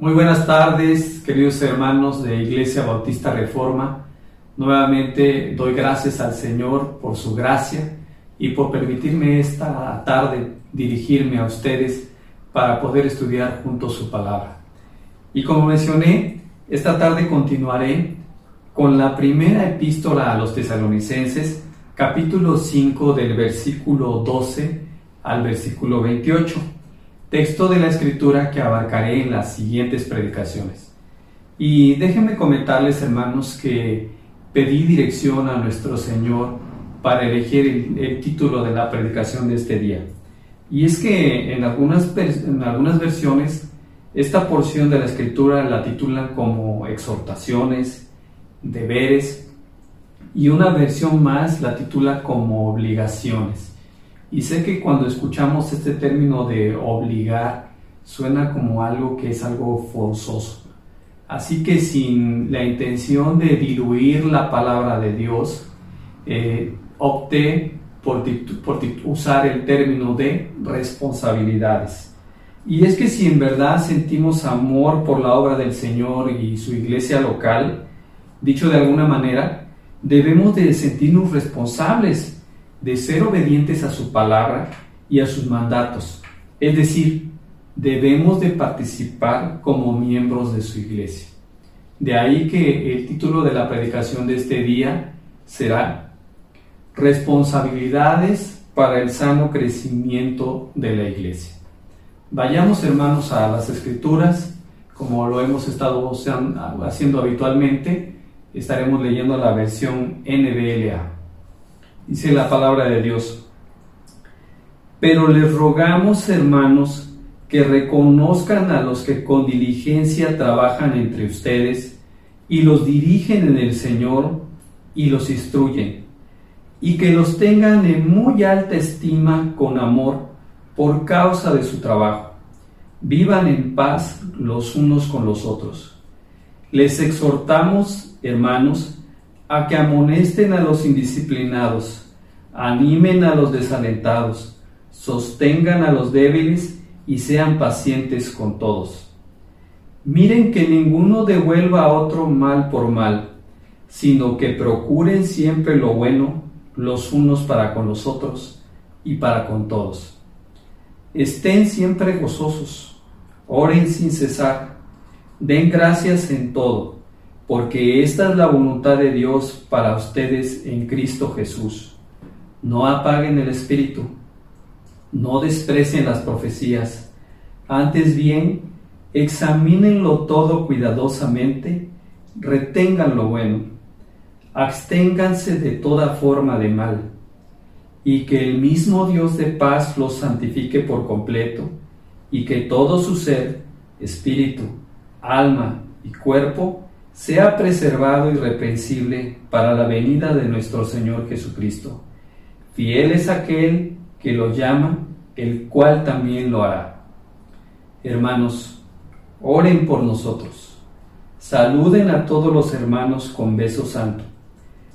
Muy buenas tardes, queridos hermanos de Iglesia Bautista Reforma. Nuevamente doy gracias al Señor por su gracia y por permitirme esta tarde dirigirme a ustedes para poder estudiar juntos su palabra. Y como mencioné, esta tarde continuaré con la primera epístola a los tesalonicenses, capítulo 5 del versículo 12 al versículo 28 texto de la escritura que abarcaré en las siguientes predicaciones. Y déjenme comentarles, hermanos, que pedí dirección a nuestro Señor para elegir el, título de la predicación de este día. Y es que en algunas, en algunas versiones esta porción de la escritura la titulan como exhortaciones, deberes, y una versión más la titula como obligaciones. Y sé que cuando escuchamos este término de obligar, suena como algo que es algo forzoso. Así que sin la intención de diluir la palabra de Dios, eh, opté por, por usar el término de responsabilidades. Y es que si en verdad sentimos amor por la obra del Señor y su iglesia local, dicho de alguna manera, debemos de sentirnos responsables de ser obedientes a su palabra y a sus mandatos. Es decir, debemos de participar como miembros de su iglesia. De ahí que el título de la predicación de este día será Responsabilidades para el sano crecimiento de la iglesia. Vayamos hermanos a las escrituras, como lo hemos estado haciendo habitualmente, estaremos leyendo la versión NBLA. Dice la palabra de Dios. Pero les rogamos, hermanos, que reconozcan a los que con diligencia trabajan entre ustedes y los dirigen en el Señor y los instruyen, y que los tengan en muy alta estima con amor por causa de su trabajo. Vivan en paz los unos con los otros. Les exhortamos, hermanos, a que amonesten a los indisciplinados, animen a los desalentados, sostengan a los débiles y sean pacientes con todos. Miren que ninguno devuelva a otro mal por mal, sino que procuren siempre lo bueno los unos para con los otros y para con todos. Estén siempre gozosos, oren sin cesar, den gracias en todo porque esta es la voluntad de Dios para ustedes en Cristo Jesús. No apaguen el espíritu, no desprecien las profecías, antes bien, examínenlo todo cuidadosamente, retengan lo bueno, absténganse de toda forma de mal, y que el mismo Dios de paz los santifique por completo, y que todo su ser, espíritu, alma y cuerpo, sea preservado irreprensible para la venida de nuestro Señor Jesucristo. Fiel es aquel que lo llama, el cual también lo hará. Hermanos, oren por nosotros. Saluden a todos los hermanos con beso santo.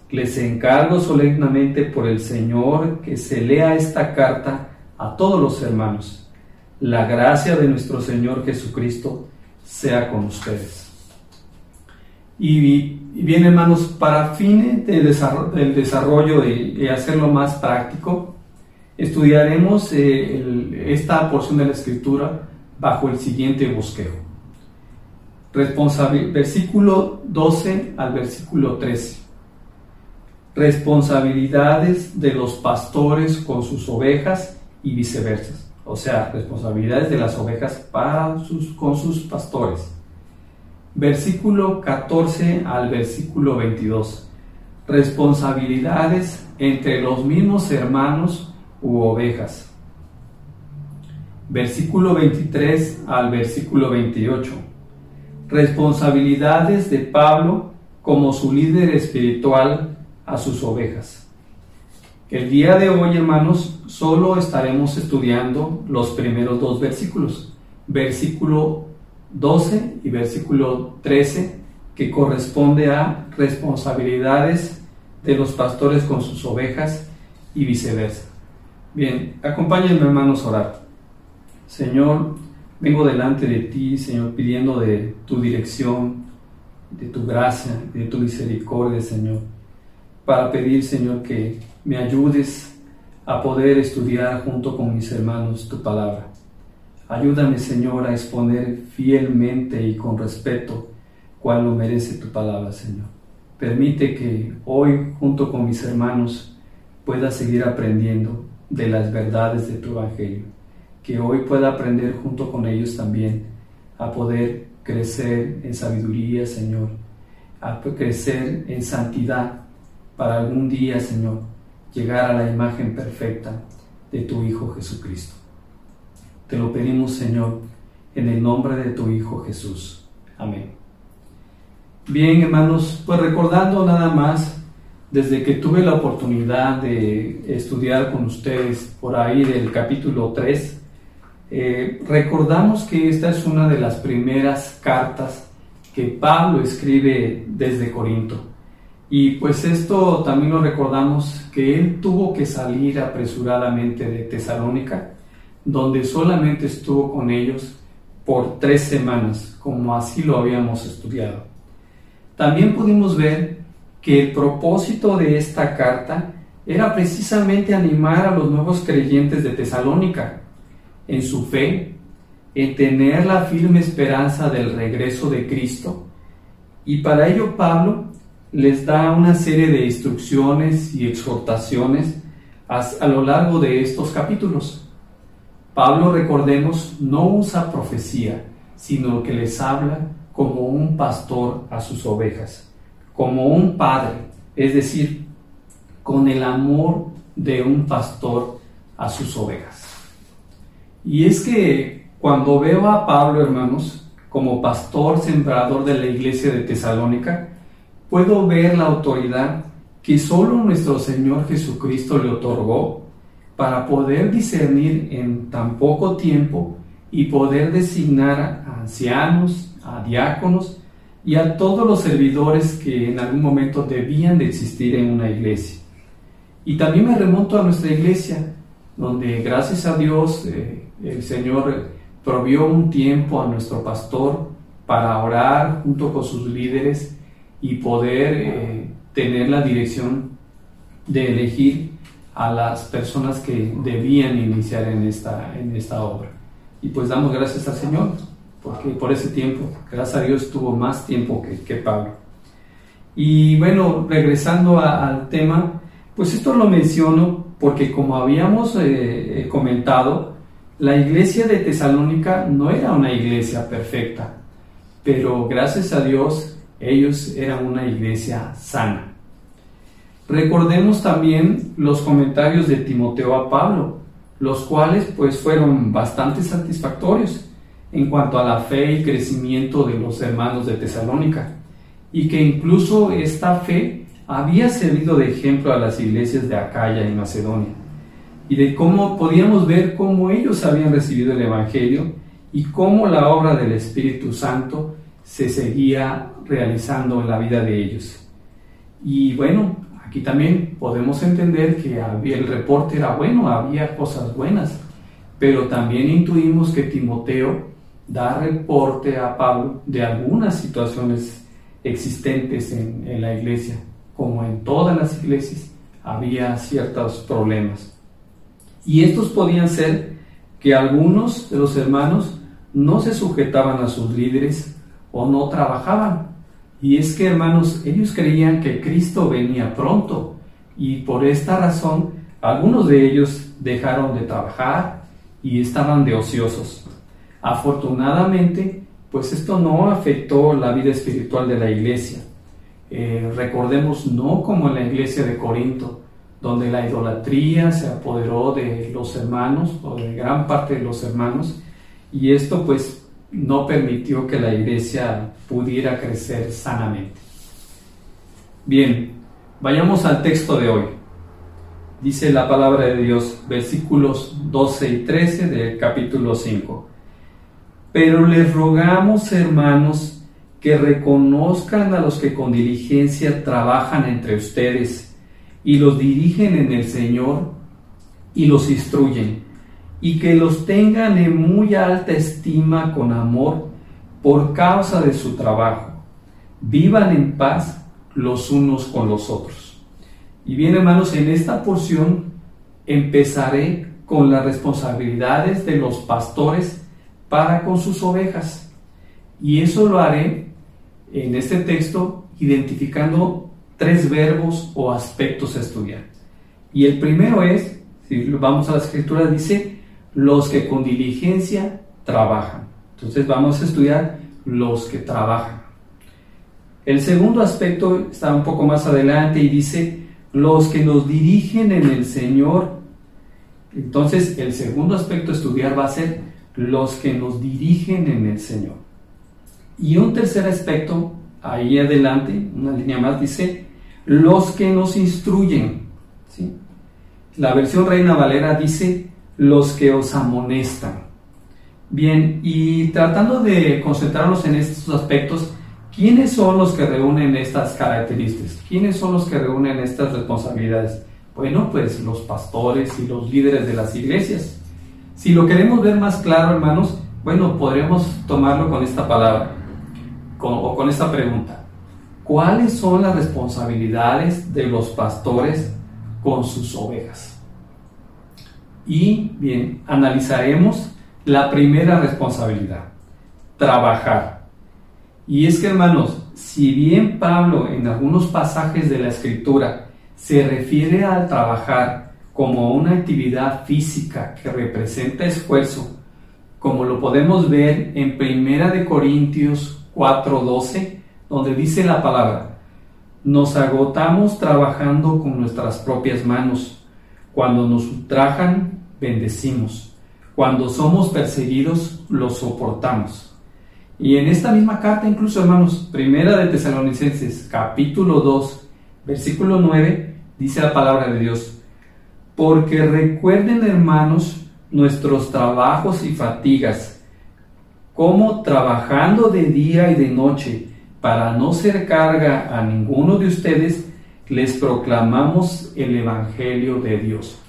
Les encargo solemnemente por el Señor que se lea esta carta a todos los hermanos. La gracia de nuestro Señor Jesucristo sea con ustedes. Y, bien, hermanos, para fines del desarrollo, de, hacerlo más práctico, estudiaremos eh, esta porción de la escritura bajo el siguiente bosquejo. versículo 12 al versículo 13. Responsabilidades de los pastores con sus ovejas y viceversa. O sea, responsabilidades de las ovejas con sus pastores versículo 14 al versículo 22. Responsabilidades entre los mismos hermanos u ovejas. Versículo 23 al versículo 28. Responsabilidades de Pablo como su líder espiritual a sus ovejas. El día de hoy, hermanos, solo estaremos estudiando los primeros dos versículos. Versículo 12 y versículo 13, que corresponde a responsabilidades de los pastores con sus ovejas y viceversa. Bien, acompáñenme hermanos a orar. Señor, vengo delante de ti, Señor, pidiendo de tu dirección, de tu gracia, de tu misericordia, Señor, para pedir, Señor, que me ayudes a poder estudiar junto con mis hermanos tu palabra. Ayúdame, Señor, a exponer fielmente y con respeto cual lo merece tu palabra, Señor. Permite que hoy, junto con mis hermanos, pueda seguir aprendiendo de las verdades de tu Evangelio. Que hoy pueda aprender junto con ellos también a poder crecer en sabiduría, Señor, a crecer en santidad para algún día, Señor, llegar a la imagen perfecta de tu Hijo Jesucristo. Te lo pedimos, Señor, en el nombre de tu Hijo Jesús. Amén. Bien, hermanos, pues recordando nada más, desde que tuve la oportunidad de estudiar con ustedes por ahí del capítulo 3, eh, recordamos que esta es una de las primeras cartas que Pablo escribe desde Corinto. Y pues esto también lo recordamos que él tuvo que salir apresuradamente de Tesalónica, donde solamente estuvo con ellos por tres semanas, como así lo habíamos estudiado. También pudimos ver que el propósito de esta carta era precisamente animar a los nuevos creyentes de Tesalónica en su fe, en tener la firme esperanza del regreso de Cristo. Y para ello Pablo les da una serie de instrucciones y exhortaciones a, lo largo de estos capítulos. Pablo, recordemos, no usa profecía, sino que les habla como un pastor a sus ovejas, como un padre, es decir, con el amor de un pastor a sus ovejas. Y es que cuando veo a Pablo, hermanos, como pastor sembrador de la iglesia de Tesalónica, puedo ver la autoridad que solo nuestro Señor Jesucristo le otorgó para poder discernir en tan poco tiempo y poder designar a ancianos, a diáconos y a todos los servidores que en algún momento debían de existir en una iglesia. Y también me remonto a nuestra iglesia, donde gracias a Dios eh, el Señor provió un tiempo a nuestro pastor para orar junto con sus líderes y poder eh, tener la dirección de elegir a las personas que debían iniciar en esta, en esta obra. Y pues damos gracias al Señor, porque por ese tiempo, gracias a Dios, tuvo más tiempo que, que Pablo. Y bueno, regresando al tema, pues esto lo menciono porque como habíamos eh, eh, comentado, la iglesia de Tesalónica no era una iglesia perfecta, pero gracias a Dios ellos eran una iglesia sana. Recordemos también los comentarios de Timoteo a Pablo, los cuales pues fueron bastante satisfactorios en cuanto a la fe y crecimiento de los hermanos de Tesalónica, y que incluso esta fe había servido de ejemplo a las iglesias de Acaya y Macedonia, y de cómo podíamos ver cómo ellos habían recibido el Evangelio y cómo la obra del Espíritu Santo se seguía realizando en la vida de ellos. Y bueno, aquí también podemos entender que el reporte era bueno, había cosas buenas, pero también intuimos que Timoteo da reporte a Pablo de algunas situaciones existentes en, la iglesia, como en todas las iglesias había ciertos problemas. Y estos podían ser que algunos de los hermanos no se sujetaban a sus líderes o no trabajaban, y es que, hermanos, ellos creían que Cristo venía pronto y por esta razón algunos de ellos dejaron de trabajar y estaban de ociosos. Afortunadamente, pues esto no afectó la vida espiritual de la iglesia. Eh, recordemos, no como en la iglesia de Corinto, donde la idolatría se apoderó de los hermanos o de gran parte de los hermanos, y esto pues no permitió que la iglesia pudiera crecer sanamente. Bien, vayamos al texto de hoy. Dice la palabra de Dios, versículos 12 y 13 del capítulo 5. Pero les rogamos, hermanos, que reconozcan a los que con diligencia trabajan entre ustedes y los dirigen en el Señor y los instruyen y que los tengan en muy alta estima con amor por causa de su trabajo. Vivan en paz los unos con los otros. Y bien, hermanos, en esta porción empezaré con las responsabilidades de los pastores para con sus ovejas. Y eso lo haré en este texto identificando tres verbos o aspectos a estudiar. Y el primero es, si vamos a la escritura, dice, los que con diligencia trabajan. Entonces vamos a estudiar los que trabajan. El segundo aspecto está un poco más adelante y dice, los que nos dirigen en el Señor. Entonces el segundo aspecto a estudiar va a ser los que nos dirigen en el Señor. Y un tercer aspecto, ahí adelante, una línea más, dice, los que nos instruyen. ¿sí? La versión Reina Valera dice, los que os amonestan. Bien, y tratando de concentrarnos en estos aspectos, ¿quiénes son los que reúnen estas características? ¿Quiénes son los que reúnen estas responsabilidades? Bueno, pues los pastores y los líderes de las iglesias. Si lo queremos ver más claro, hermanos, bueno, podremos tomarlo con esta palabra o con esta pregunta. ¿Cuáles son las responsabilidades de los pastores con sus ovejas? Y bien, analizaremos la primera responsabilidad, trabajar. Y es que hermanos, si bien Pablo en algunos pasajes de la escritura se refiere al trabajar como una actividad física que representa esfuerzo, como lo podemos ver en Primera de Corintios 4:12, donde dice la palabra, nos agotamos trabajando con nuestras propias manos. Cuando nos ultrajan, bendecimos. Cuando somos perseguidos, lo soportamos. Y en esta misma carta, incluso hermanos, primera de Tesalonicenses, capítulo 2, versículo 9, dice la palabra de Dios, porque recuerden hermanos nuestros trabajos y fatigas, como trabajando de día y de noche, para no ser carga a ninguno de ustedes, les proclamamos el Evangelio de Dios.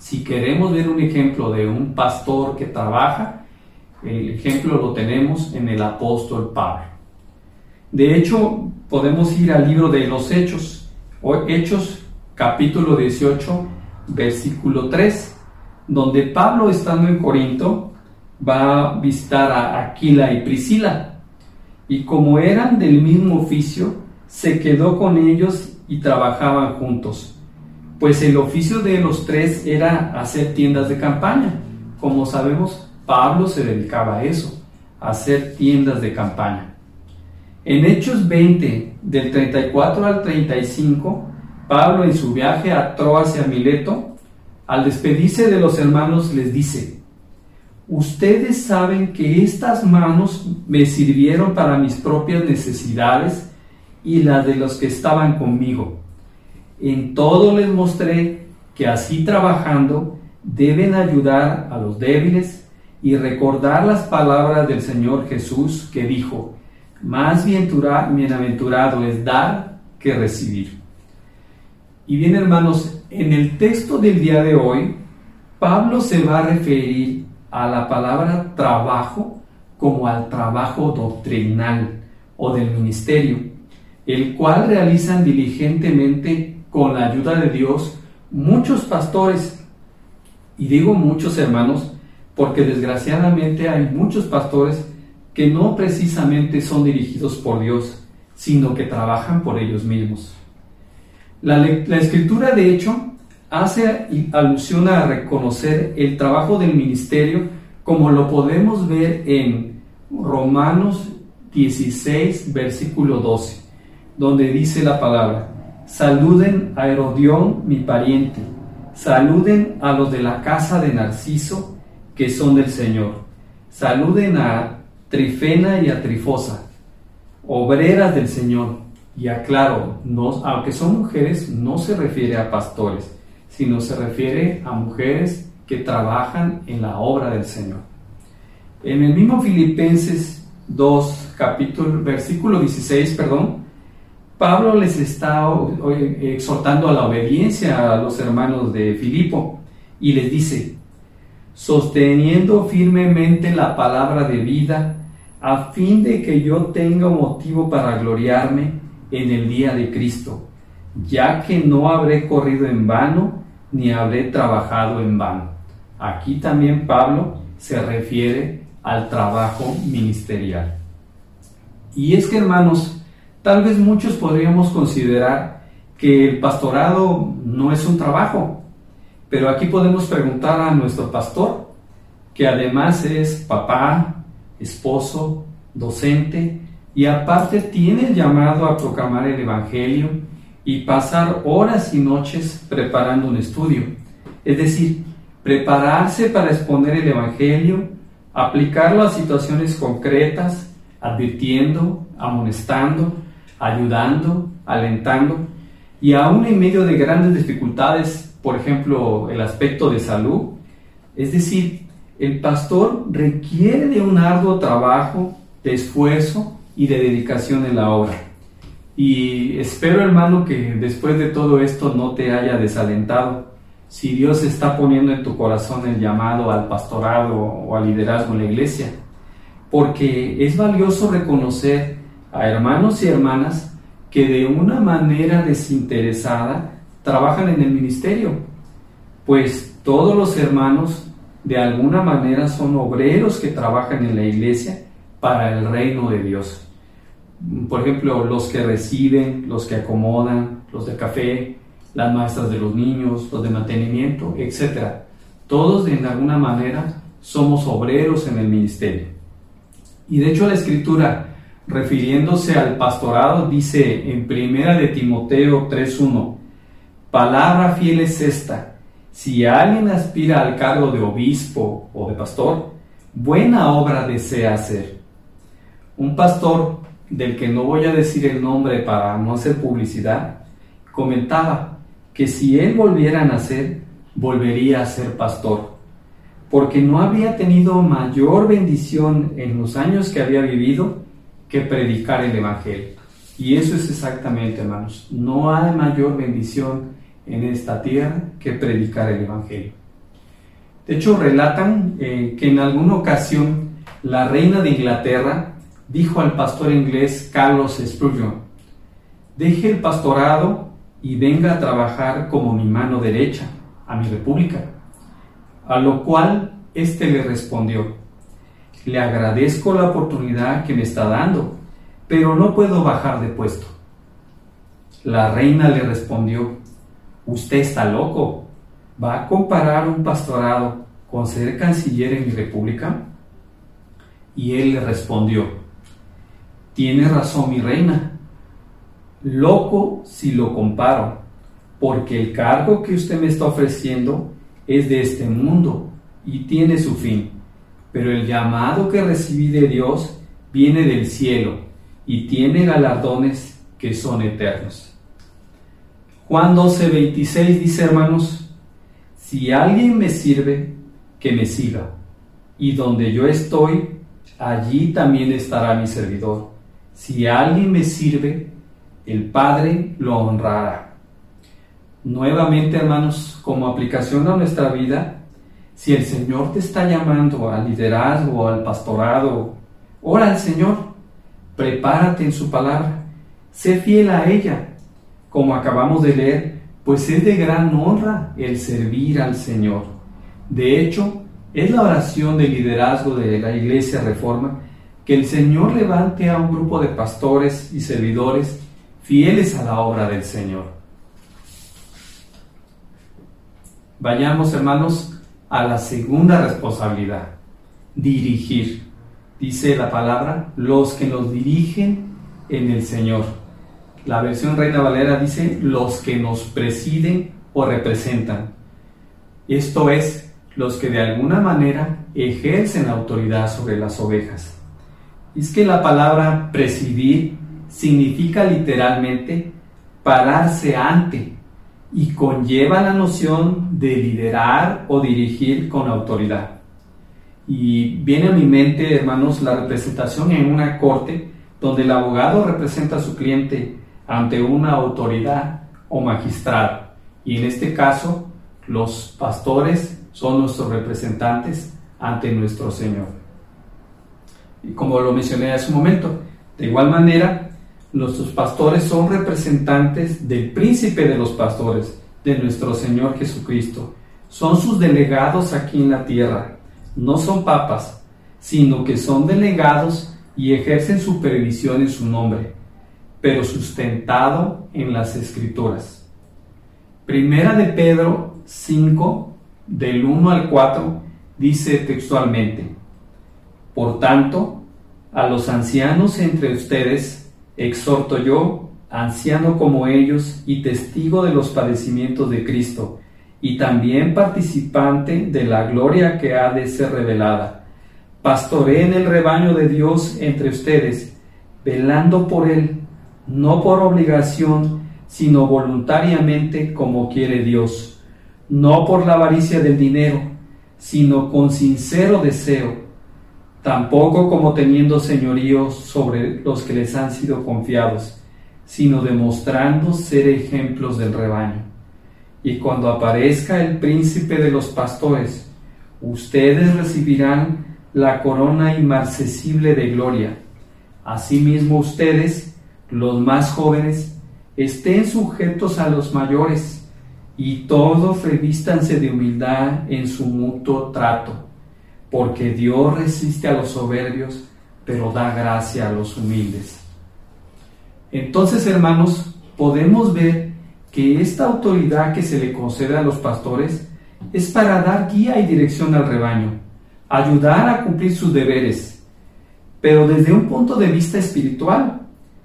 Si queremos ver un ejemplo de un pastor que trabaja, el ejemplo lo tenemos en el apóstol Pablo. De hecho, podemos ir al libro de los Hechos, o Hechos capítulo 18, versículo 3, donde Pablo estando en Corinto va a visitar a Aquila y Priscila. Y como eran del mismo oficio, se quedó con ellos y trabajaban juntos pues el oficio de los tres era hacer tiendas de campaña. Como sabemos, Pablo se dedicaba a eso, a hacer tiendas de campaña. En Hechos 20, del 34 al 35, Pablo en su viaje a Troas y a Mileto, al despedirse de los hermanos les dice, ustedes saben que estas manos me sirvieron para mis propias necesidades y las de los que estaban conmigo en todo les mostré que así trabajando deben ayudar a los débiles y recordar las palabras del Señor Jesús que dijo, más bienaventurado es dar que recibir. Y bien hermanos, en el texto del día de hoy, Pablo se va a referir a la palabra trabajo como al trabajo doctrinal o del ministerio, el cual realizan diligentemente con la ayuda de Dios, muchos pastores, y digo muchos hermanos, porque desgraciadamente hay muchos pastores que no precisamente son dirigidos por Dios, sino que trabajan por ellos mismos. La, la escritura, de hecho, hace alusión a reconocer el trabajo del ministerio como lo podemos ver en Romanos 16, versículo 12, donde dice la palabra, Saluden a Herodión, mi pariente. Saluden a los de la casa de Narciso, que son del Señor. Saluden a Trifena y a Trifosa, obreras del Señor. Y aclaro, no, aunque son mujeres, no se refiere a pastores, sino se refiere a mujeres que trabajan en la obra del Señor. En el mismo Filipenses 2, capítulo, versículo 16, perdón, Pablo les está exhortando a la obediencia a los hermanos de Filipo y les dice, sosteniendo firmemente la palabra de vida, a fin de que yo tenga motivo para gloriarme en el día de Cristo, ya que no habré corrido en vano, ni habré trabajado en vano. Aquí también Pablo se refiere al trabajo ministerial. Y es que, hermanos, tal vez muchos podríamos considerar que el pastorado no es un trabajo, pero aquí podemos preguntar a nuestro pastor, que además es papá, esposo, docente, y aparte tiene el llamado a proclamar el Evangelio y pasar horas y noches preparando un estudio. Es decir, prepararse para exponer el Evangelio, aplicarlo a situaciones concretas, advirtiendo, amonestando, ayudando, alentando, y aún en medio de grandes dificultades, por ejemplo, el aspecto de salud, es decir, el pastor requiere de un arduo trabajo, de esfuerzo y de dedicación en la obra. Y espero, hermano, que después de todo esto no te haya desalentado. Si Dios está poniendo en tu corazón el llamado al pastorado o al liderazgo en la iglesia, porque es valioso reconocer a hermanos y hermanas que de una manera desinteresada trabajan en el ministerio, pues todos los hermanos de alguna manera son obreros que trabajan en la iglesia para el reino de Dios. Por ejemplo, los que reciben, los que acomodan, los de café, las maestras de los niños, los de mantenimiento, etc. Todos de alguna manera somos obreros en el ministerio. Y de hecho la escritura, refiriéndose al pastorado, dice en primera de Timoteo 3.1, palabra fiel es esta, si alguien aspira al cargo de obispo o de pastor, buena obra desea hacer. Un pastor, del que no voy a decir el nombre para no hacer publicidad, comentaba que si él volviera a nacer, volvería a ser pastor, porque no había tenido mayor bendición en los años que había vivido que predicar el Evangelio. Y eso es exactamente, hermanos, no hay mayor bendición en esta tierra que predicar el Evangelio. De hecho, relatan eh, que en alguna ocasión la reina de Inglaterra dijo al pastor inglés Carlos Spurgeon, deje el pastorado y venga a trabajar como mi mano derecha a mi república. A lo cual éste le respondió, le agradezco la oportunidad que me está dando, pero no puedo bajar de puesto. La reina le respondió, usted está loco, ¿va a comparar un pastorado con ser canciller en mi república? Y él le respondió, tiene razón mi reina, loco si lo comparo, porque el cargo que usted me está ofreciendo es de este mundo y tiene su fin, pero el llamado que recibí de Dios viene del cielo y tiene galardones que son eternos. Juan 12, 26 dice, hermanos, si alguien me sirve, que me siga, y donde yo estoy, allí también estará mi servidor. Si alguien me sirve, el Padre lo honrará. Nuevamente, hermanos, como aplicación a nuestra vida, si el Señor te está llamando al liderazgo, al pastorado, ora al Señor, prepárate en su palabra, sé fiel a ella, como acabamos de leer, pues es de gran honra el servir al Señor. De hecho, es la oración de liderazgo de la Iglesia Reforma que el Señor levante a un grupo de pastores y servidores fieles a la obra del Señor. Vayamos, hermanos, a la segunda responsabilidad, dirigir. Dice la palabra, los que nos dirigen en el Señor. La versión Reina Valera dice los que nos presiden o representan. Esto es, los que de alguna manera ejercen autoridad sobre las ovejas. Es que la palabra presidir significa literalmente pararse ante y conlleva la noción de liderar o dirigir con autoridad. Y viene a mi mente, hermanos, la representación en una corte donde el abogado representa a su cliente ante una autoridad o magistrado. Y en este caso, los pastores son nuestros representantes ante nuestro Señor. Y como lo mencioné hace un momento, de igual manera, nuestros pastores son representantes del príncipe de los pastores, de nuestro Señor Jesucristo. Son sus delegados aquí en la tierra. No son papas, sino que son delegados y ejercen supervisión en su nombre, pero sustentado en las escrituras. Primera de Pedro 5, del 1 al 4, dice textualmente, Por tanto, a los ancianos entre ustedes exhorto yo, anciano como ellos y testigo de los padecimientos de Cristo, y también participante de la gloria que ha de ser revelada. en el rebaño de Dios entre ustedes, velando por él, no por obligación, sino voluntariamente como quiere Dios, no por la avaricia del dinero, sino con sincero deseo, tampoco como teniendo señoríos sobre los que les han sido confiados, sino demostrando ser ejemplos del rebaño y cuando aparezca el príncipe de los pastores, ustedes recibirán la corona inmarcesible de gloria. Asimismo ustedes, los más jóvenes, estén sujetos a los mayores, y todos revístanse de humildad en su mutuo trato, porque Dios resiste a los soberbios, pero da gracia a los humildes. Entonces, hermanos, podemos ver que esta autoridad que se le concede a los pastores es para dar guía y dirección al rebaño, ayudar a cumplir sus deberes, pero desde un punto de vista espiritual.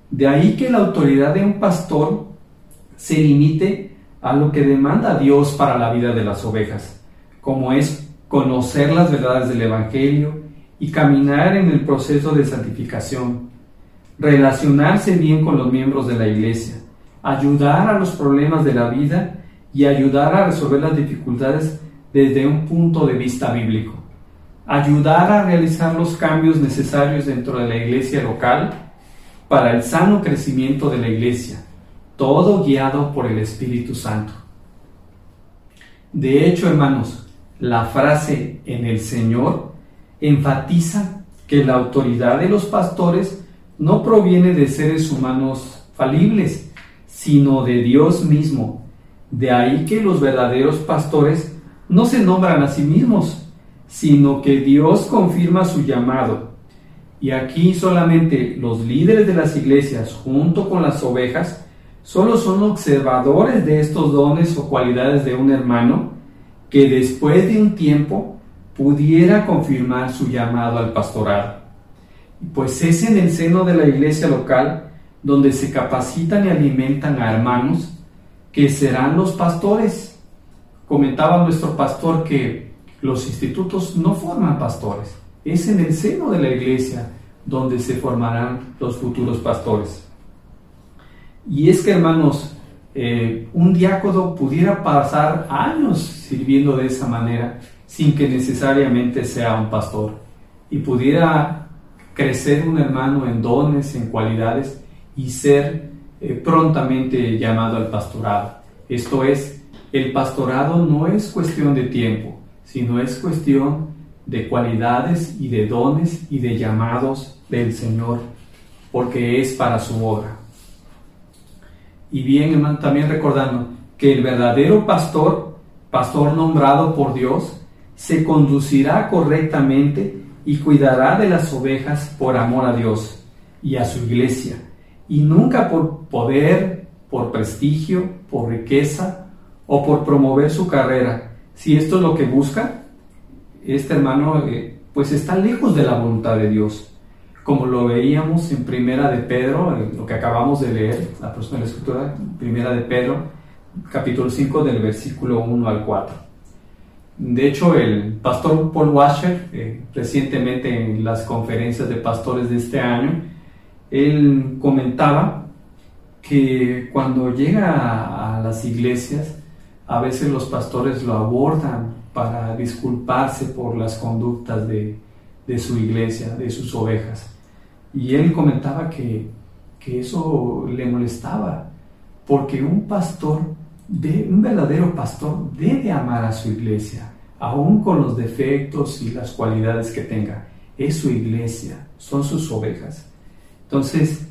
De ahí que la autoridad de un pastor se limite a lo que demanda Dios para la vida de las ovejas, como es conocer las verdades del Evangelio y caminar en el proceso de santificación, relacionarse bien con los miembros de la iglesia, ayudar a los problemas de la vida y ayudar a resolver las dificultades desde un punto de vista bíblico. Ayudar a realizar los cambios necesarios dentro de la iglesia local para el sano crecimiento de la iglesia, todo guiado por el Espíritu Santo. De hecho, hermanos, la frase en el Señor enfatiza que la autoridad de los pastores no proviene de seres humanos falibles, sino de Dios mismo. De ahí que los verdaderos pastores no se nombran a sí mismos, sino que Dios confirma su llamado. Y aquí solamente los líderes de las iglesias, junto con las ovejas, solo son observadores de estos dones o cualidades de un hermano que después de un tiempo pudiera confirmar su llamado al pastorado. Pues es en el seno de la iglesia local donde se capacitan y alimentan a hermanos que serán los pastores. Comentaba nuestro pastor que los institutos no forman pastores, es en el seno de la iglesia donde se formarán los futuros pastores. Y es que, hermanos, eh, un diácono pudiera pasar años sirviendo de esa manera sin que necesariamente sea un pastor y pudiera crecer un hermano en dones, en cualidades, y ser eh, prontamente llamado al pastorado. Esto es, el pastorado no es cuestión de tiempo, sino es cuestión de cualidades y de dones y de llamados del Señor, porque es para su obra. Y bien, hermano, también recordando que el verdadero pastor, pastor nombrado por Dios, se conducirá correctamente y cuidará de las ovejas por amor a Dios y a su iglesia y nunca por poder, por prestigio, por riqueza o por promover su carrera. Si esto es lo que busca, este hermano eh, pues está lejos de la voluntad de Dios. Como lo veíamos en Primera de Pedro, lo que acabamos de leer, la próxima escritura, Primera de Pedro, capítulo 5 del versículo 1 al 4. De hecho, el pastor Paul Washer, eh, recientemente en las conferencias de pastores de este año, él comentaba que cuando llega a, las iglesias, a veces los pastores lo abordan para disculparse por las conductas de, su iglesia, de sus ovejas. Y él comentaba que, eso le molestaba, porque un pastor, de, un verdadero pastor, debe amar a su iglesia, aún con los defectos y las cualidades que tenga. Es su iglesia, son sus ovejas. Entonces,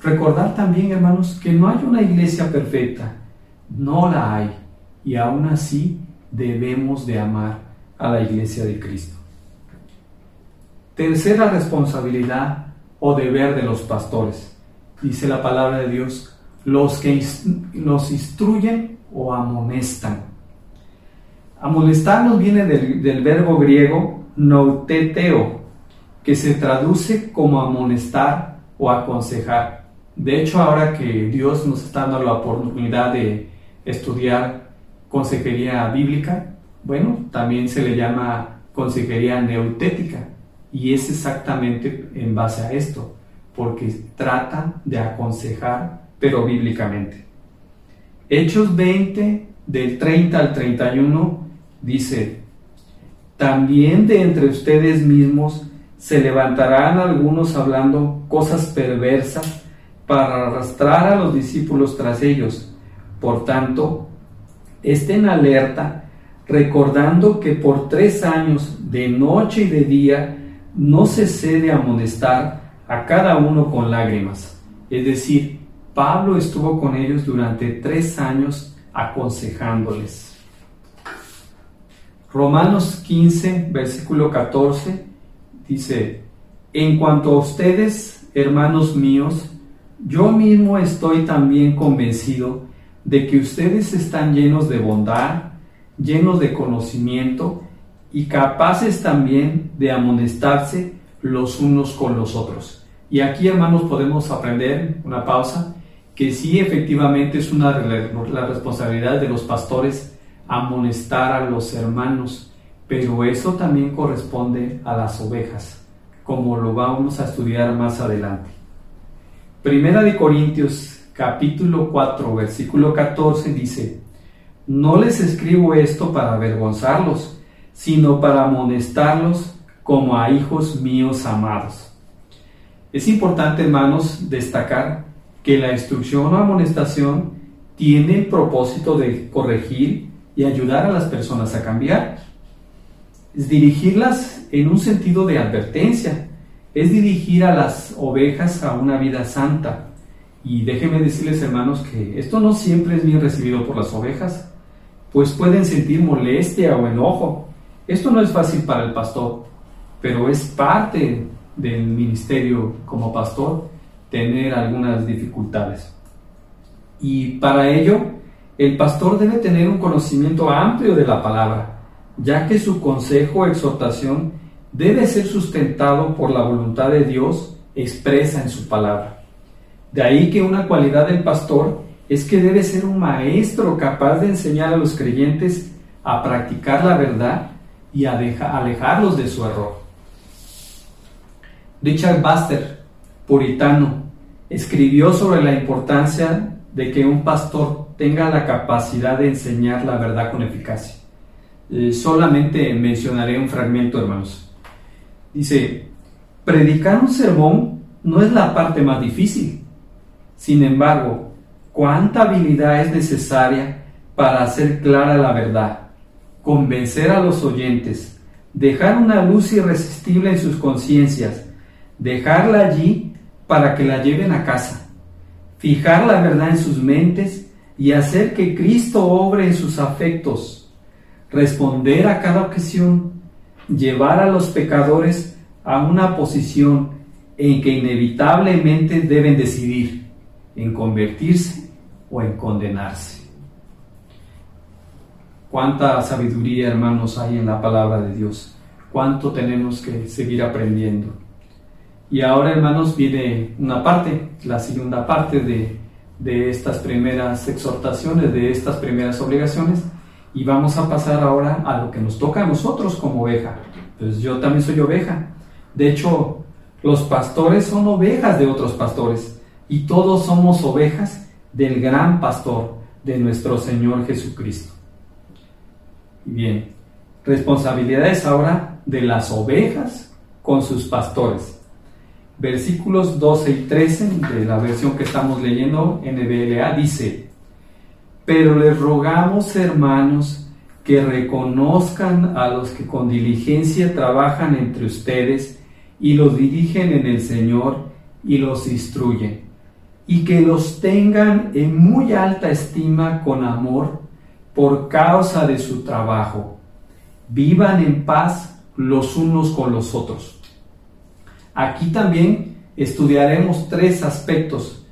recordar también, hermanos, que no hay una iglesia perfecta, no la hay, y aún así debemos de amar a la iglesia de Cristo. Tercera responsabilidad o deber de los pastores. Dice la palabra de Dios, los que nos instruyen o amonestan. Amonestarnos viene del, del verbo griego nouteteo, que se traduce como amonestar o aconsejar. De hecho, ahora que Dios nos está dando la oportunidad de estudiar consejería bíblica, bueno, también se le llama consejería neutética y es exactamente en base a esto, porque trata de aconsejar, pero bíblicamente. Hechos 20, del 30 al 31, dice, también de entre ustedes mismos se levantarán algunos hablando cosas perversas para arrastrar a los discípulos tras ellos. Por tanto, estén alerta, recordando que por tres años, de noche y de día, no se cede a amonestar a cada uno con lágrimas. Es decir, Pablo estuvo con ellos durante tres años aconsejándoles. Romanos 15, versículo 14, dice, en cuanto a ustedes, hermanos míos, yo mismo estoy también convencido de que ustedes están llenos de bondad, llenos de conocimiento y capaces también de amonestarse los unos con los otros. Y aquí, hermanos, podemos aprender, una pausa, que sí efectivamente es una la responsabilidad de los pastores amonestar a los hermanos, pero eso también corresponde a las ovejas, como lo vamos a estudiar más adelante. Primera de Corintios capítulo 4 versículo 14 dice, no les escribo esto para avergonzarlos, sino para amonestarlos como a hijos míos amados. Es importante, hermanos, destacar que la instrucción o amonestación tiene el propósito de corregir y ayudar a las personas a cambiar. Es dirigirlas en un sentido de advertencia, es dirigir a las ovejas a una vida santa. Y déjenme decirles, hermanos, que esto no siempre es bien recibido por las ovejas, pues pueden sentir molestia o enojo. Esto no es fácil para el pastor, pero es parte del ministerio como pastor tener algunas dificultades. Y para ello, el pastor debe tener un conocimiento amplio de la palabra, ya que su consejo o exhortación debe ser sustentado por la voluntad de Dios expresa en su palabra. De ahí que una cualidad del pastor es que debe ser un maestro capaz de enseñar a los creyentes a practicar la verdad y alejarlos de su error. Richard Baxter, puritano, escribió sobre la importancia de que un pastor tenga la capacidad de enseñar la verdad con eficacia. Eh, solamente mencionaré un fragmento, hermanos. Dice, predicar un sermón no es la parte más difícil. Sin embargo, cuánta habilidad es necesaria para hacer clara la verdad, convencer a los oyentes, dejar una luz irresistible en sus conciencias, dejarla allí para que la lleven a casa, fijar la verdad en sus mentes y hacer que Cristo obre en sus afectos, responder a cada ocasión, llevar a los pecadores a una posición en que inevitablemente deben decidir en convertirse o en condenarse. Cuánta sabiduría, hermanos, hay en la palabra de Dios. Cuánto tenemos que seguir aprendiendo. Y ahora, hermanos, viene una parte, la segunda parte de, de estas primeras exhortaciones, de estas primeras obligaciones, y vamos a pasar ahora a lo que nos toca a nosotros como oveja. Pues yo también soy oveja. De hecho, los pastores son ovejas de otros pastores, y todos somos ovejas del gran pastor, de nuestro Señor Jesucristo. Bien, responsabilidades ahora de las ovejas con sus pastores. Versículos 12 y 13 de la versión que estamos leyendo en BLA dice, pero les rogamos hermanos que reconozcan a los que con diligencia trabajan entre ustedes y los dirigen en el Señor y los instruyen, y que los tengan en muy alta estima con amor por causa de su trabajo. Vivan en paz los unos con los otros. Aquí también estudiaremos tres aspectos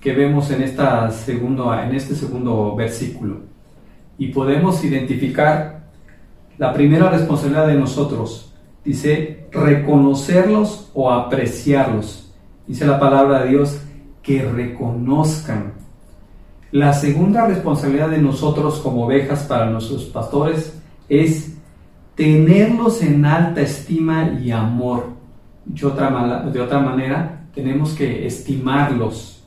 que vemos en, esta segundo, en este segundo versículo. Y podemos identificar la primera responsabilidad de nosotros. Dice reconocerlos o apreciarlos. Dice la palabra de Dios que reconozcan. La segunda responsabilidad de nosotros como ovejas para nuestros pastores es tenerlos en alta estima y amor de otra, manera, tenemos que estimarlos.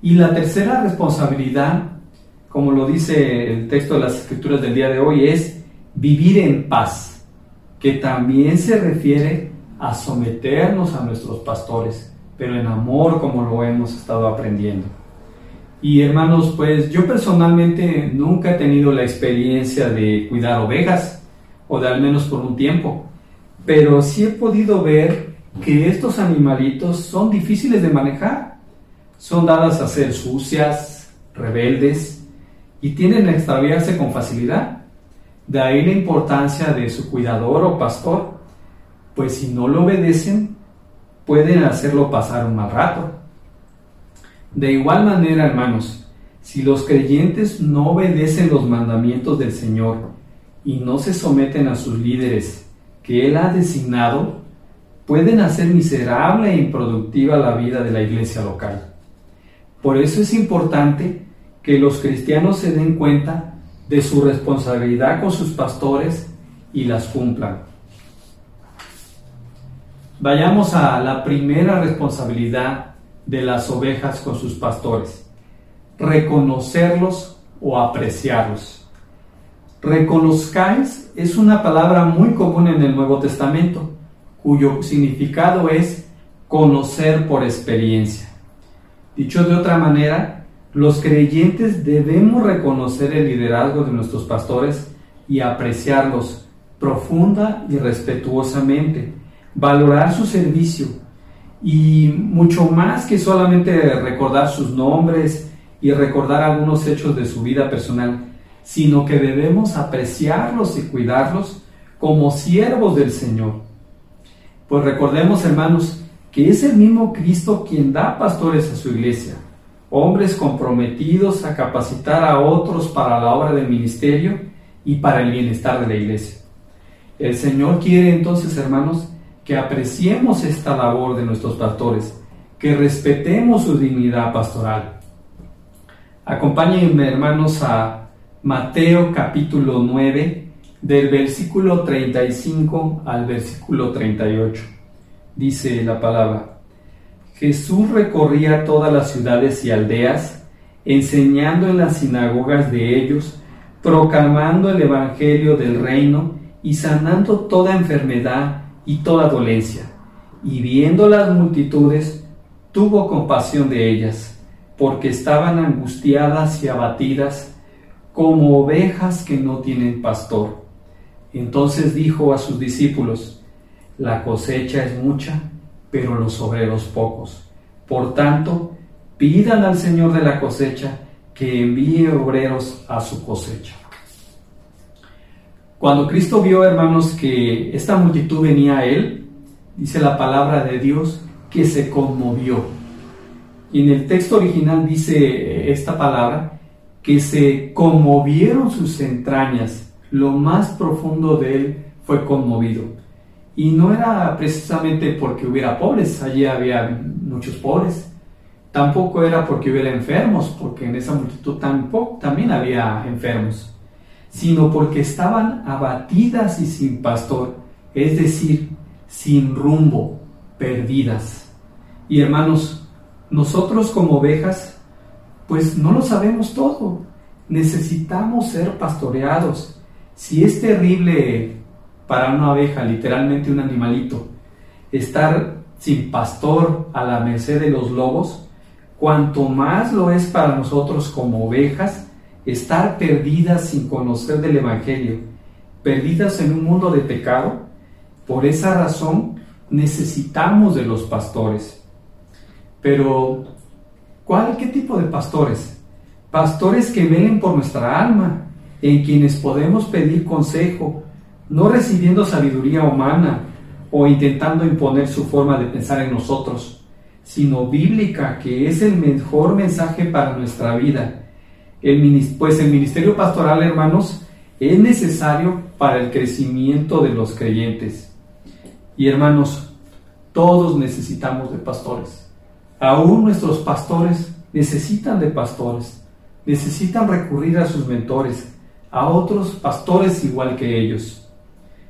Y la tercera responsabilidad, como lo dice el texto de las escrituras del día de hoy, es vivir en paz, que también se refiere a someternos a nuestros pastores, pero en amor como lo hemos estado aprendiendo. Y hermanos, pues yo personalmente nunca he tenido la experiencia de cuidar ovejas, o de al menos por un tiempo pero sí he podido ver que estos animalitos son difíciles de manejar. Son dadas a ser sucias, rebeldes y tienden a extraviarse con facilidad. De ahí la importancia de su cuidador o pastor, pues si no lo obedecen, pueden hacerlo pasar un mal rato. De igual manera, hermanos, si los creyentes no obedecen los mandamientos del Señor y no se someten a sus líderes que Él ha designado pueden hacer miserable e improductiva la vida de la iglesia local. Por eso es importante que los cristianos se den cuenta de su responsabilidad con sus pastores y las cumplan. Vayamos a la primera responsabilidad de las ovejas con sus pastores, reconocerlos o apreciarlos. Reconozcáis es una palabra muy común en el Nuevo Testamento, cuyo significado es conocer por experiencia. Dicho de otra manera, los creyentes debemos reconocer el liderazgo de nuestros pastores y apreciarlos profunda y respetuosamente, valorar su servicio y mucho más que solamente recordar sus nombres y recordar algunos hechos de su vida personal sino que debemos apreciarlos y cuidarlos como siervos del Señor. Pues recordemos, hermanos, que es el mismo Cristo quien da pastores a su iglesia, hombres comprometidos a capacitar a otros para la obra del ministerio y para el bienestar de la iglesia. El Señor quiere entonces, hermanos, que apreciemos esta labor de nuestros pastores, que respetemos su dignidad pastoral. Acompáñenme, hermanos, a Mateo capítulo 9, del versículo 35 al versículo 38. Dice la palabra, Jesús recorría todas las ciudades y aldeas, enseñando en las sinagogas de ellos, proclamando el Evangelio del reino y sanando toda enfermedad y toda dolencia. Y viendo las multitudes, tuvo compasión de ellas, porque estaban angustiadas y abatidas como ovejas que no tienen pastor. Entonces dijo a sus discípulos, la cosecha es mucha, pero los obreros pocos. Por tanto, pidan al Señor de la cosecha que envíe obreros a su cosecha. Cuando Cristo vio, hermanos, que esta multitud venía a él, dice la palabra de Dios, que se conmovió. Y en el texto original dice esta palabra, que se conmovieron sus entrañas, lo más profundo de él fue conmovido. Y no era precisamente porque hubiera pobres, allí había muchos pobres, tampoco era porque hubiera enfermos, porque en esa multitud tampoco, también había enfermos, sino porque estaban abatidas y sin pastor, es decir, sin rumbo, perdidas. Y hermanos, nosotros como ovejas pues no lo sabemos todo. Necesitamos ser pastoreados. Si es terrible para una abeja, literalmente un animalito, estar sin pastor a la merced de los lobos, cuanto más lo es para nosotros como ovejas, estar perdidas sin conocer del Evangelio, perdidas en un mundo de pecado. Por esa razón necesitamos de los pastores. Pero, ¿cuál, qué tipo de pastores? Pastores que velen por nuestra alma, en quienes podemos pedir consejo, no recibiendo sabiduría humana o intentando imponer su forma de pensar en nosotros, sino bíblica, que es el mejor mensaje para nuestra vida. El, pues el ministerio pastoral, hermanos, es necesario para el crecimiento de los creyentes. Y hermanos, todos necesitamos de pastores. Aún nuestros pastores necesitan de pastores, necesitan recurrir a sus mentores, a otros pastores igual que ellos.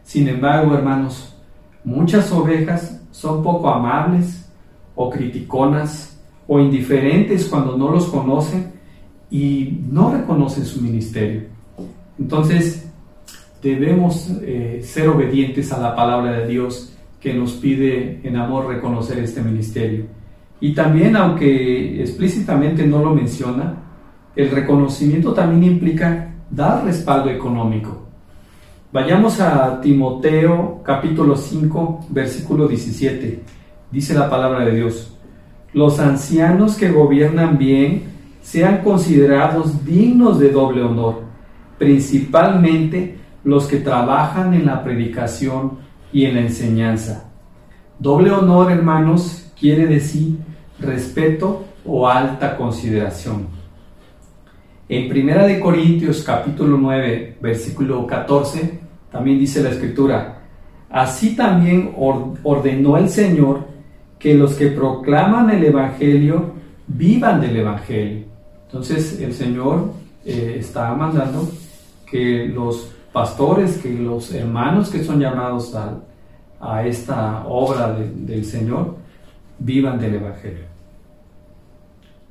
Sin embargo, hermanos, muchas ovejas son poco amables o criticonas o indiferentes cuando no los conocen y no reconocen su ministerio. Entonces, debemos eh, ser obedientes a la palabra de Dios que nos pide en amor reconocer este ministerio. Y también, aunque explícitamente no lo menciona, el reconocimiento también implica dar respaldo económico. Vayamos a Timoteo capítulo 5, versículo 17. Dice la palabra de Dios, los ancianos que gobiernan bien sean considerados dignos de doble honor, principalmente los que trabajan en la predicación y en la enseñanza. Doble honor, hermanos, quiere decir respeto o alta consideración. En Primera de Corintios capítulo 9, versículo 14, también dice la escritura, así también ordenó el Señor que los que proclaman el Evangelio vivan del Evangelio. Entonces el Señor eh, está mandando que los pastores, que los hermanos que son llamados a, a esta obra del Señor, vivan del Evangelio.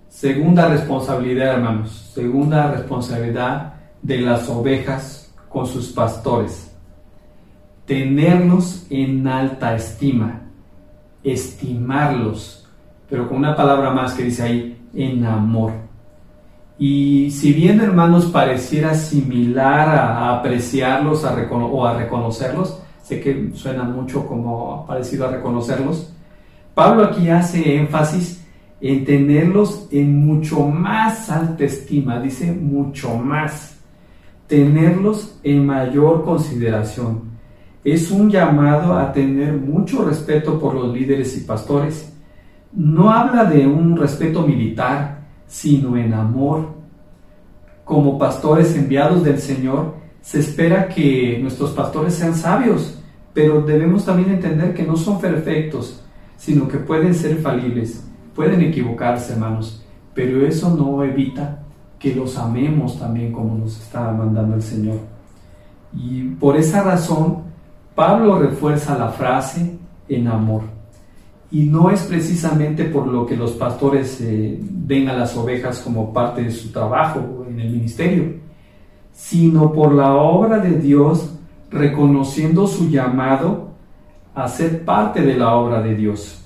Segunda responsabilidad, hermanos, segunda responsabilidad de las ovejas con sus pastores. Tenerlos en alta estima, estimarlos, pero con una palabra más que dice ahí, en amor. Y si bien, hermanos, pareciera similar a, apreciarlos o a reconocerlos, sé que suena mucho como parecido a reconocerlos, Pablo aquí hace énfasis en tenerlos en mucho más alta estima, dice mucho más, tenerlos en mayor consideración. Es un llamado a tener mucho respeto por los líderes y pastores. No habla de un respeto militar, sino en amor. Como pastores enviados del Señor, se espera que nuestros pastores sean sabios, pero debemos también entender que no son perfectos, sino que pueden ser falibles Pueden equivocarse, hermanos, pero eso no evita que los amemos también como nos está mandando el Señor. Y por esa razón, Pablo refuerza la frase en amor. Y no es precisamente por lo que los pastores eh, den a las ovejas como parte de su trabajo en el ministerio, sino por la obra de Dios reconociendo su llamado a ser parte de la obra de Dios.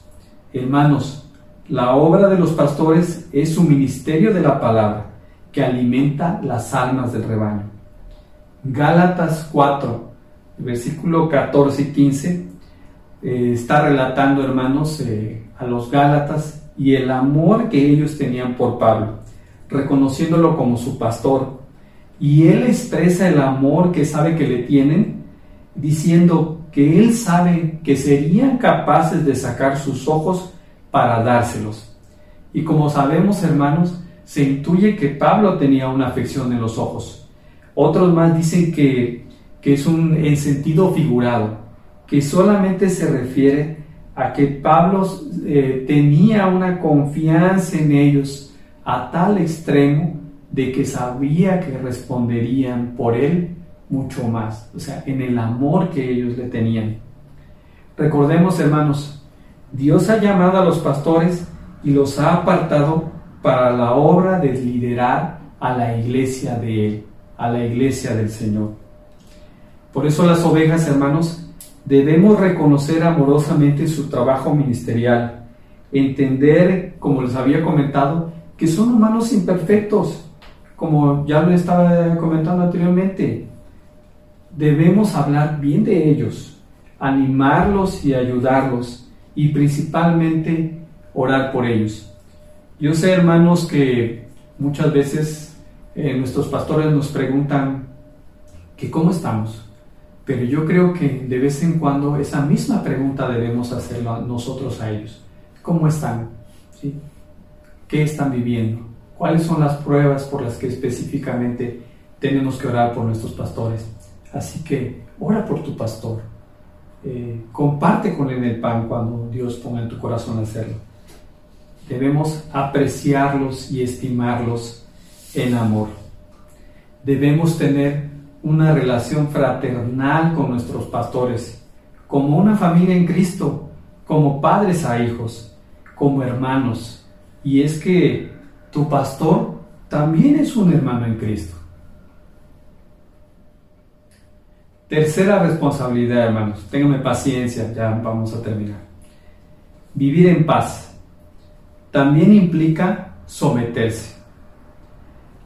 Hermanos, la obra de los pastores es su ministerio de la palabra, que alimenta las almas del rebaño. Gálatas 4, versículo 14 y 15, eh, está relatando, hermanos, eh, a los Gálatas y el amor que ellos tenían por Pablo, reconociéndolo como su pastor. Y él expresa el amor que sabe que le tienen, diciendo que él sabe que serían capaces de sacar sus ojos para dárselos. Y como sabemos, hermanos, se intuye que Pablo tenía una afección en los ojos. Otros más dicen que, es un en sentido figurado, que solamente se refiere a que Pablo eh, tenía una confianza en ellos a tal extremo de que sabía que responderían por él mucho más, o sea, en el amor que ellos le tenían. Recordemos, hermanos, Dios ha llamado a los pastores y los ha apartado para la obra de liderar a la iglesia de Él, a la iglesia del Señor. Por eso las ovejas, hermanos, debemos reconocer amorosamente su trabajo ministerial, entender, como les había comentado, que son humanos imperfectos, como ya lo estaba comentando anteriormente, debemos hablar bien de ellos, animarlos y ayudarlos y principalmente orar por ellos. Yo sé, hermanos, que muchas veces eh, nuestros pastores nos preguntan que cómo estamos, pero yo creo que de vez en cuando esa misma pregunta debemos hacerla nosotros a ellos. ¿Cómo están? ¿Sí? ¿Qué están viviendo? ¿Cuáles son las pruebas por las que específicamente tenemos que orar por nuestros pastores? Así que ora por tu pastor. Eh, comparte con él el pan cuando Dios ponga en tu corazón hacerlo. Debemos apreciarlos y estimarlos en amor. Debemos tener una relación fraternal con nuestros pastores, como una familia en Cristo, como padres a hijos, como hermanos. Y es que tu pastor también es un hermano en Cristo. Tercera responsabilidad, hermanos. Ténganme paciencia, ya vamos a terminar. Vivir en paz también implica someterse.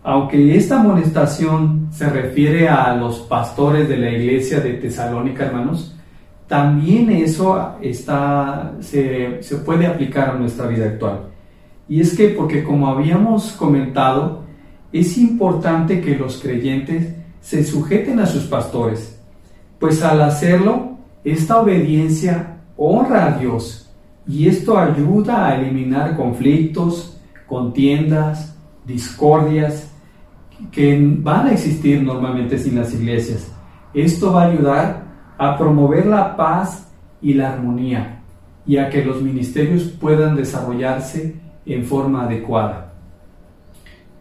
Aunque esta amonestación se refiere a los pastores de la iglesia de Tesalónica, hermanos, también eso está, se, se puede aplicar a nuestra vida actual. Y es que, porque como habíamos comentado, es importante que los creyentes se sujeten a sus pastores pues al hacerlo, esta obediencia honra a Dios y esto ayuda a eliminar conflictos, contiendas, discordias que van a existir normalmente sin las iglesias. Esto va a ayudar a promover la paz y la armonía y a que los ministerios puedan desarrollarse en forma adecuada.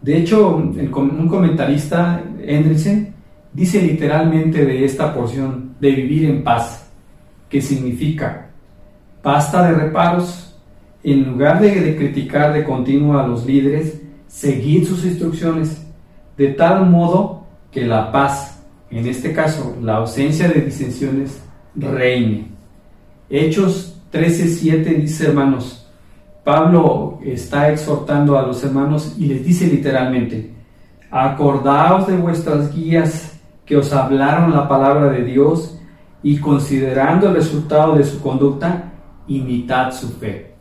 De hecho, un comentarista, Hendrickson, dice literalmente de esta porción de vivir en paz, que significa basta de reparos, en lugar de, criticar de continuo a los líderes, seguir sus instrucciones, de tal modo que la paz, en este caso la ausencia de disensiones, reine. Hechos 13:7 dice hermanos, Pablo está exhortando a los hermanos y les dice literalmente, acordaos de vuestras guías que os hablaron la palabra de Dios y considerando el resultado de su conducta, imitad su fe.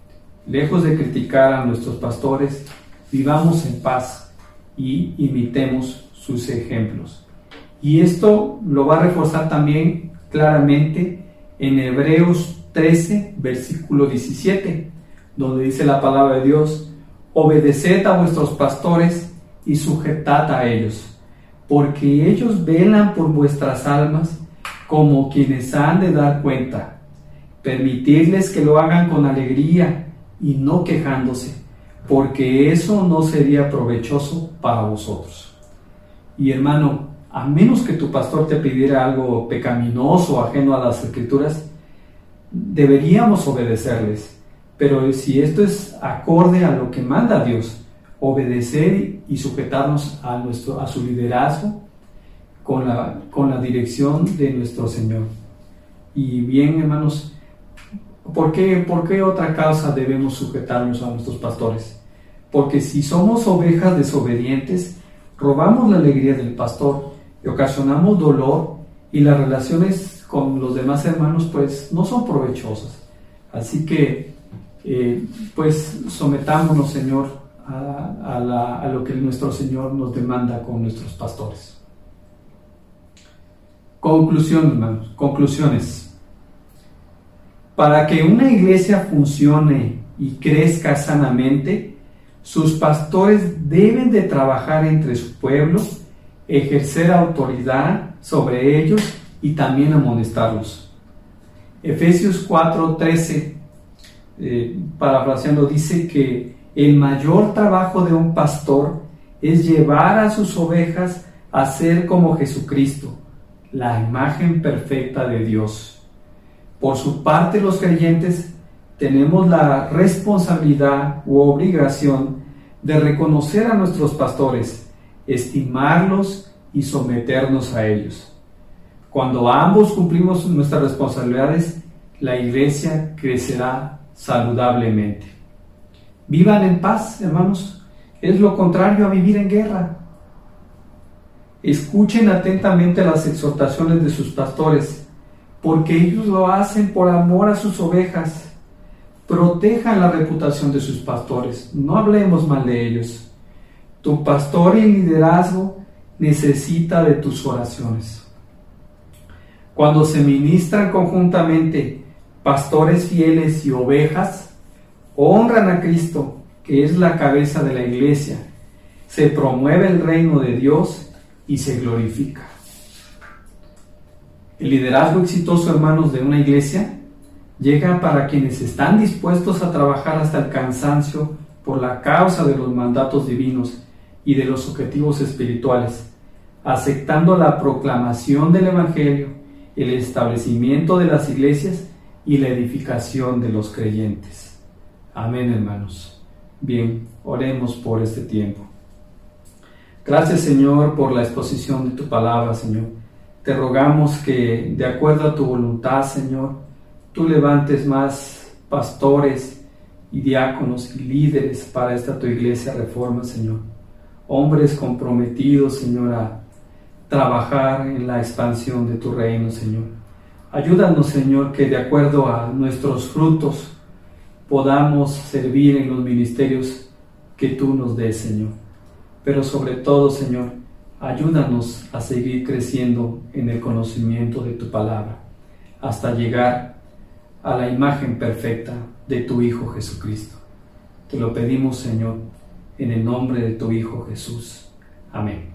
Lejos de criticar a nuestros pastores, vivamos en paz y imitemos sus ejemplos. Y esto lo va a reforzar también claramente en Hebreos 13, versículo 17, donde dice la palabra de Dios, obedeced a vuestros pastores y sujetad a ellos porque ellos velan por vuestras almas como quienes han de dar cuenta. Permitidles que lo hagan con alegría y no quejándose, porque eso no sería provechoso para vosotros. Y hermano, a menos que tu pastor te pidiera algo pecaminoso ajeno a las escrituras, deberíamos obedecerles. Pero si esto es acorde a lo que manda Dios, obedecer y sujetarnos a, nuestro, a su liderazgo con la, con la dirección de nuestro Señor. Y bien, hermanos, ¿por qué, ¿por qué otra causa debemos sujetarnos a nuestros pastores? Porque si somos ovejas desobedientes, robamos la alegría del pastor y ocasionamos dolor y las relaciones con los demás hermanos pues no son provechosas. Así que eh, pues sometámonos, Señor, a, lo que nuestro Señor nos demanda con nuestros pastores. Conclusión, hermanos, conclusiones. Para que una iglesia funcione y crezca sanamente, sus pastores deben de trabajar entre su pueblo, ejercer autoridad sobre ellos y también amonestarlos. Efesios 4:13, eh, parafraseando, dice que el mayor trabajo de un pastor es llevar a sus ovejas a ser como Jesucristo, la imagen perfecta de Dios. Por su parte los creyentes tenemos la responsabilidad u obligación de reconocer a nuestros pastores, estimarlos y someternos a ellos. Cuando ambos cumplimos nuestras responsabilidades, la iglesia crecerá saludablemente. Vivan en paz, hermanos. Es lo contrario a vivir en guerra. Escuchen atentamente las exhortaciones de sus pastores, porque ellos lo hacen por amor a sus ovejas. Protejan la reputación de sus pastores, no hablemos mal de ellos. Tu pastor y liderazgo necesita de tus oraciones. Cuando se ministran conjuntamente pastores fieles y ovejas, honran a Cristo, que es la cabeza de la iglesia, se promueve el reino de Dios y se glorifica. El liderazgo exitoso, hermanos, de una iglesia llega para quienes están dispuestos a trabajar hasta el cansancio por la causa de los mandatos divinos y de los objetivos espirituales, aceptando la proclamación del Evangelio, el establecimiento de las iglesias y la edificación de los creyentes. Amén, hermanos. Bien, oremos por este tiempo. Gracias Señor por la exposición de tu palabra, Señor. Te rogamos que de acuerdo a tu voluntad, Señor, tú levantes más pastores y diáconos y líderes para esta tu iglesia reforma, Señor. Hombres comprometidos, Señor, a trabajar en la expansión de tu reino, Señor. Ayúdanos, Señor, que de acuerdo a nuestros frutos podamos servir en los ministerios que tú nos des, Señor pero sobre todo, Señor, ayúdanos a seguir creciendo en el conocimiento de tu palabra, hasta llegar a la imagen perfecta de tu Hijo Jesucristo. Te lo pedimos, Señor, en el nombre de tu Hijo Jesús. Amén.